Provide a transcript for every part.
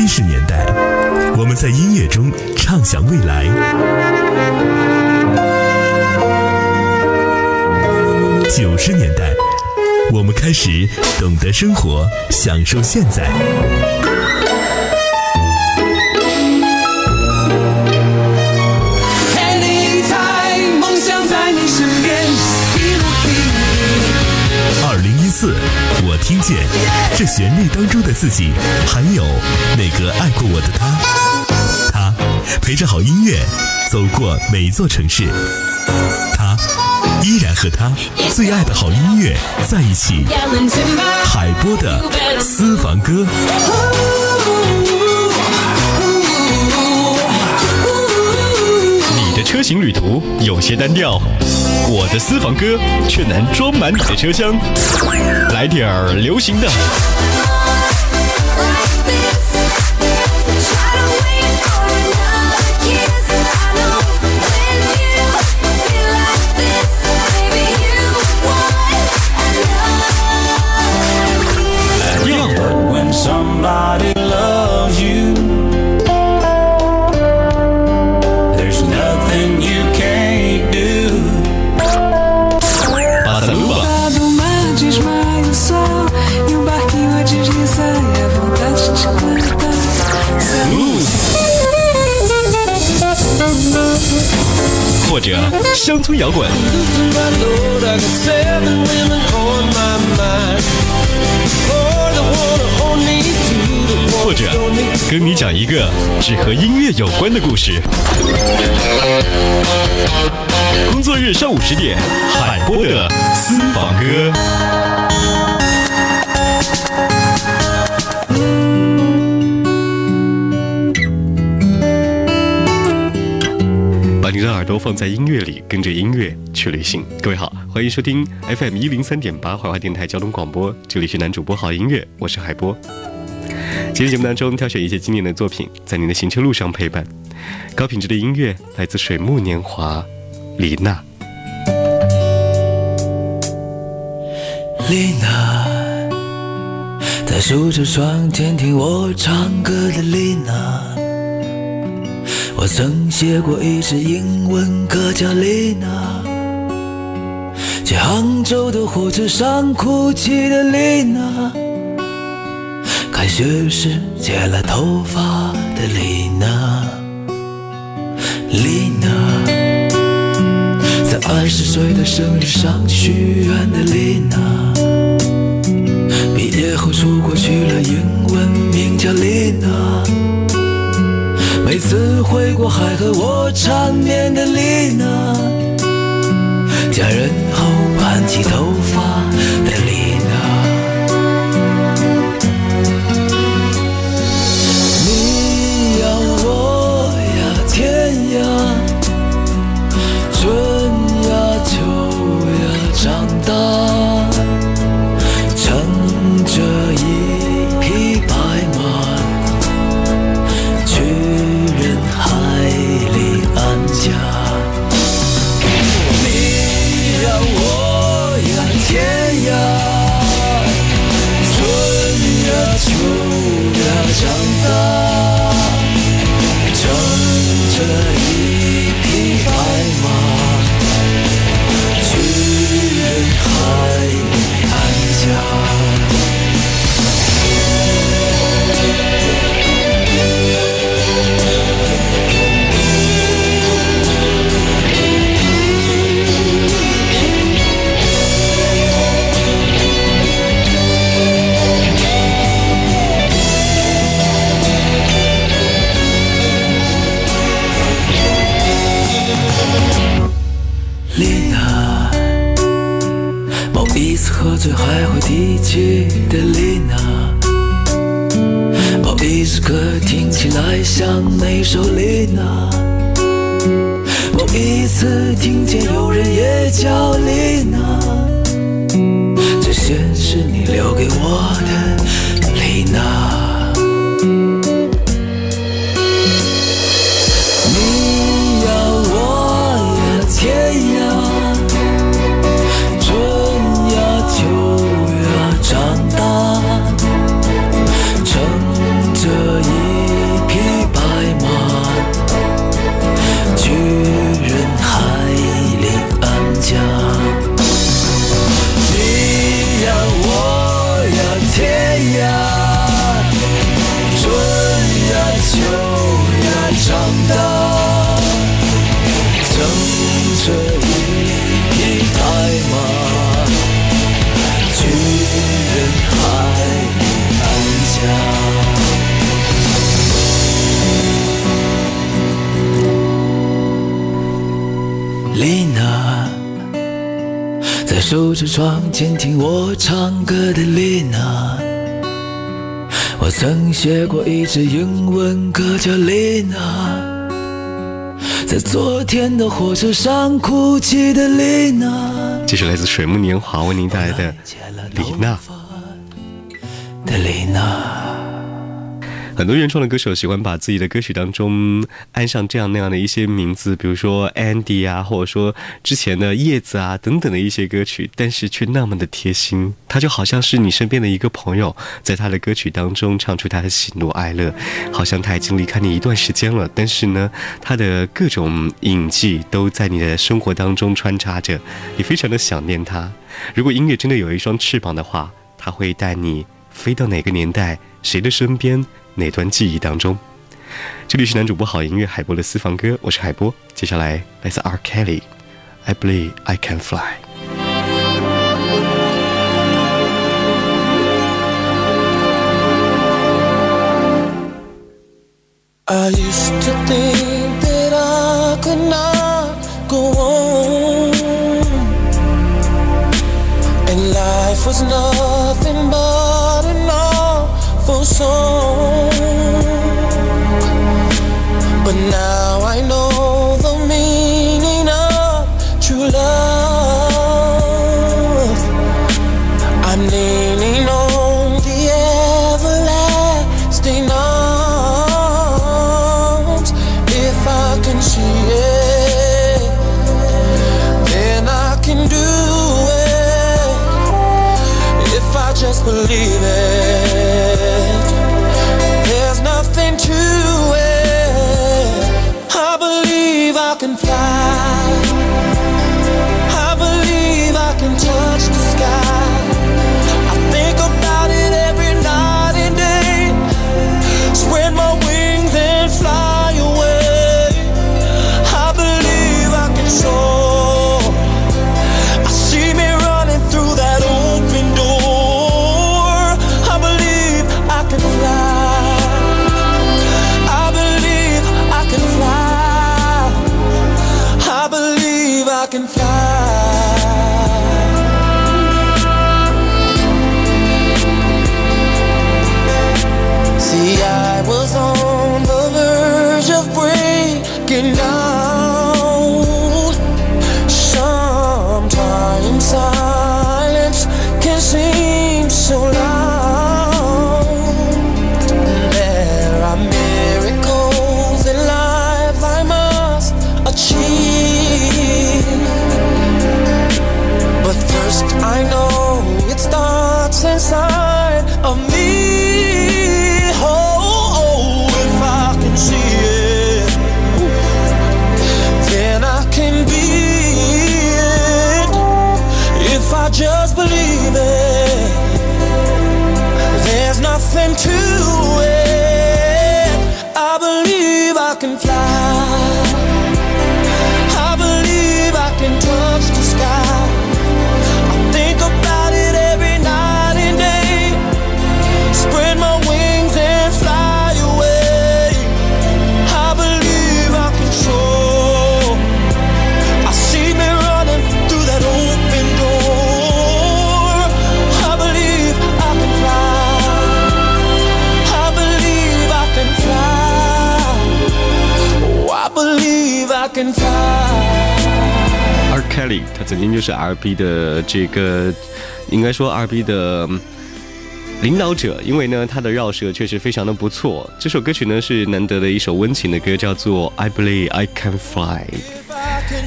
七十年代，我们在音乐中畅想未来；九十年代，我们开始懂得生活，享受现在。二零一四，我听见这旋律当中的自己，还有那个爱过我的他，他陪着好音乐走过每座城市，他依然和他最爱的好音乐在一起。海波的私房歌。的车型旅途有些单调，我的私房歌却能装满你的车厢。来点儿流行的，或者乡村摇滚。或者跟你讲一个只和音乐有关的故事。工作日上午十点海波的私房歌。耳朵放在音乐里，跟着音乐去旅行。各位好，欢迎收听 FM 一零三点八怀化电台交通广播，这里是男主播好音乐，我是海波。今天节目当中挑选一些经典的作品，在您的行车路上陪伴。高品质的音乐来自水木年华，李娜。丽娜，在书橱窗前听我唱歌的丽娜。我曾写过一支英文歌叫丽娜，去杭州的火车上哭泣的丽娜，开学时剪了头发的丽娜，丽娜。在二十岁的生日上许愿的丽娜，毕业后出国去了，英文名叫丽娜。每次回过海和我缠绵的丽娜，嫁人后盘起头发的丽娜。那首丽娜，某一次听见有人也叫丽娜，这些是你留给我的丽娜。守着窗前听我唱歌的丽娜。我曾写过一支英文歌叫丽娜，在昨天的火车上哭泣的丽娜。这是来自水木年华为您带来的李娜。的丽娜。很多原创的歌手喜欢把自己的歌曲当中安上这样那样的一些名字，比如说 Andy 啊，或者说之前的叶子啊等等的一些歌曲，但是却那么的贴心。他就好像是你身边的一个朋友，在他的歌曲当中唱出他的喜怒哀乐，好像他已经离开你一段时间了，但是呢，他的各种印记都在你的生活当中穿插着，你非常的想念他。如果音乐真的有一双翅膀的话，它会带你飞到哪个年代，谁的身边？哪段记忆当中？这里是男主播好音乐海波的私房歌，我是海波。接下来来自 R Kelly，I believe I can fly。I used to think that I could not go on, and life was nothing but awful song. But now I know the meaning of true love. I'm leaning on the everlasting arms. If I can see it, then I can do it. If I just believe fly. 曾经就是 R&B 的这个，应该说 R&B 的领导者，因为呢，他的绕舌确实非常的不错。这首歌曲呢是难得的一首温情的歌，叫做《I Believe I Can Fly》。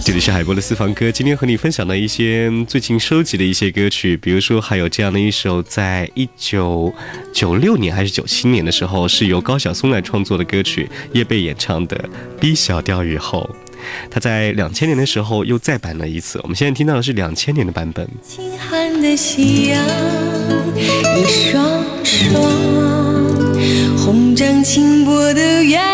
这里是海波的私房歌，今天和你分享的一些最近收集的一些歌曲，比如说还有这样的一首，在一九九六年还是九七年的时候，是由高晓松来创作的歌曲，叶蓓演唱的《B 小调雨后》。他在两千年的时候又再版了一次，我们现在听到的是两千年的版本。清寒的夕阳，一双双红掌轻薄的鸳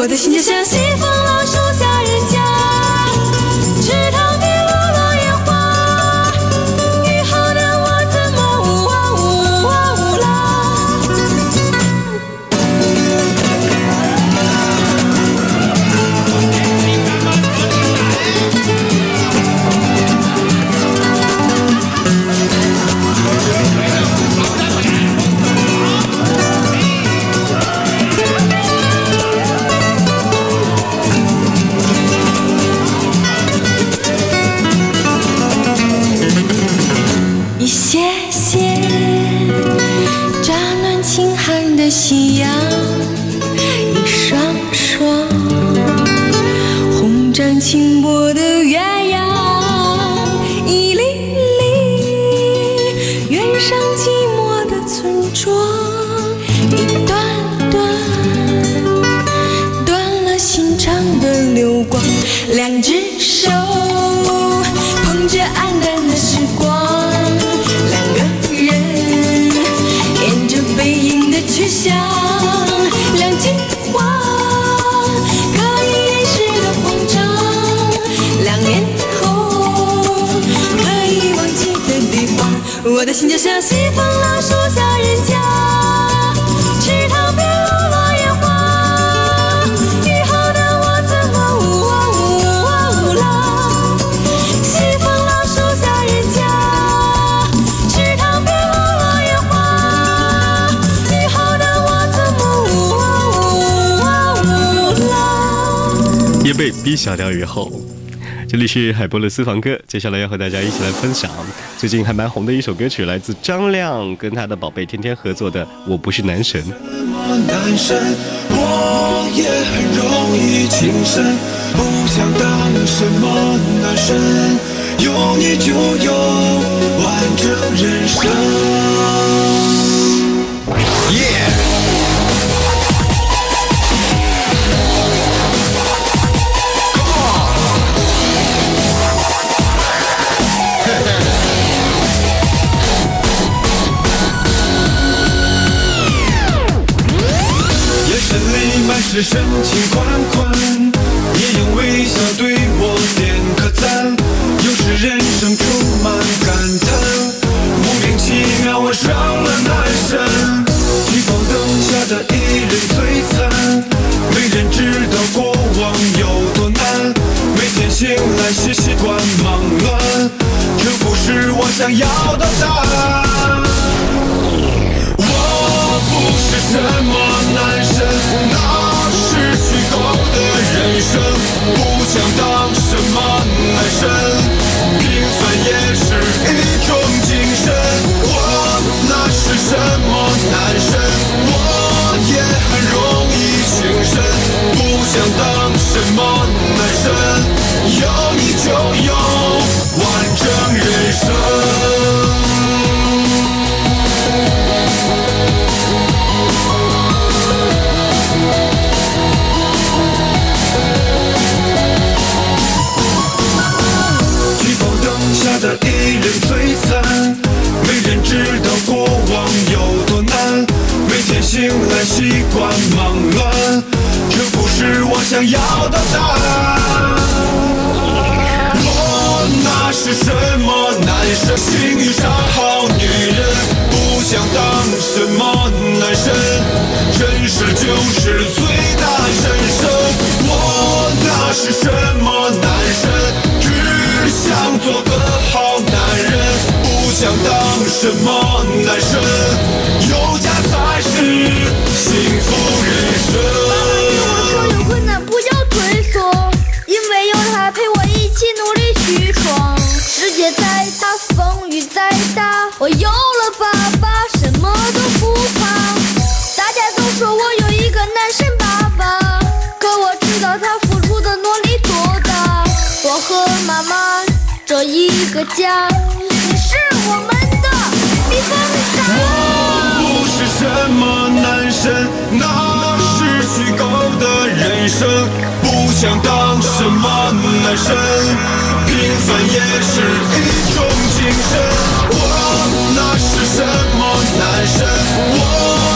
我的心就像我的心就像西风老树下人家，池塘边落落烟花，雨后的我怎么呜啊呜啊呜啦？西风老树下人家，池塘边落落烟花，雨后的我怎么呜啊呜啊呜啦？也被逼小调以后。这里是海波的私房歌，接下来要和大家一起来分享最近还蛮红的一首歌曲，来自张亮跟他的宝贝天天合作的《我不是男神》。男神，我也很容易轻生，不想当什么男神，有你就有完整人生。是深情款款，也用微笑对我点个赞。有时人生充满感叹，莫名其妙我上了男神。聚光灯下的一人璀璨，没人知道过往有多难。每天醒来是习惯忙乱，这不是我想要的答案。什么男神，真实就是最大人生。我那是什么男神？只想做个好男人，不想当什么男神，有家才是幸福人生。个家，你是我们的避风港。我不是什么男神，那是虚构的人生，不想当什么男神，平凡也是一种精神。我那是什么男神？我。